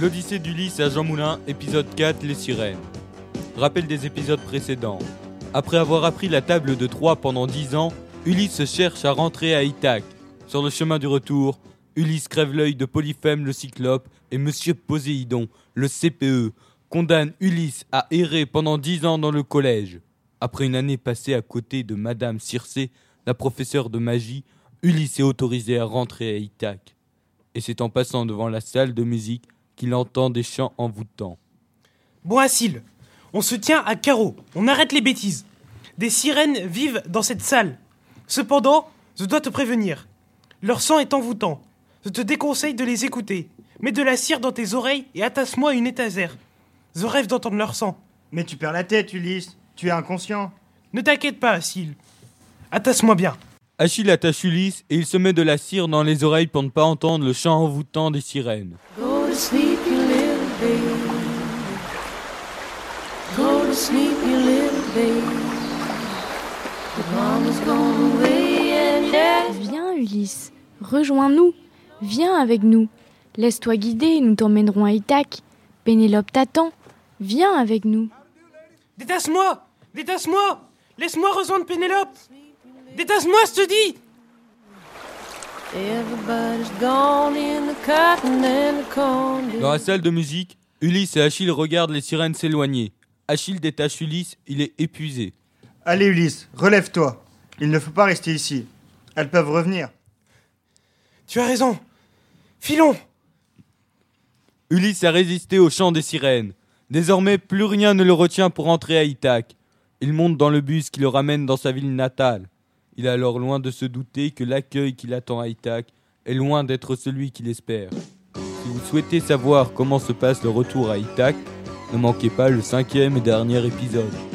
L'Odyssée d'Ulysse à Jean Moulin, épisode 4, Les sirènes. Rappel des épisodes précédents. Après avoir appris la table de Troie pendant 10 ans, Ulysse cherche à rentrer à Ithaque. Sur le chemin du retour, Ulysse crève l'œil de Polyphème le Cyclope et Monsieur Poséidon, le CPE, condamne Ulysse à errer pendant 10 ans dans le collège. Après une année passée à côté de Madame Circé, la professeure de magie, Ulysse est autorisé à rentrer à Ithaque. Et c'est en passant devant la salle de musique qu'il entend des chants envoûtants. Bon, Asile, on se tient à carreau, on arrête les bêtises. Des sirènes vivent dans cette salle. Cependant, je dois te prévenir. Leur sang est envoûtant. Je te déconseille de les écouter. Mets de la cire dans tes oreilles et attache-moi à une étagère. Je rêve d'entendre leur sang. Mais tu perds la tête, Ulysse. Tu es inconscient. Ne t'inquiète pas, Asile. Attache-moi bien. Achille attache Ulysse et il se met de la cire dans les oreilles pour ne pas entendre le chant envoûtant des sirènes. Sleep, you little baby. Go to sleep, you little baby. Your mama's gone away and daddy's Viens, Ulysse, rejoins-nous. Viens avec nous. Laisse-toi guider, nous t'emmènerons à Ithaque. Pénélope t'attend. Viens avec nous. Détache-moi Détache-moi Laisse-moi rejoindre Pénélope Détache-moi, je te dis Dans la salle de musique, Ulysse et Achille regardent les sirènes s'éloigner. Achille détache Ulysse, il est épuisé. Allez, Ulysse, relève-toi. Il ne faut pas rester ici. Elles peuvent revenir. Tu as raison Filons Ulysse a résisté au chant des sirènes. Désormais, plus rien ne le retient pour entrer à Ithaque. Il monte dans le bus qui le ramène dans sa ville natale. Il est alors loin de se douter que l'accueil qui l'attend à Ithaque est loin d'être celui qu'il espère. Si vous souhaitez savoir comment se passe le retour à Ithaque, ne manquez pas le cinquième et dernier épisode.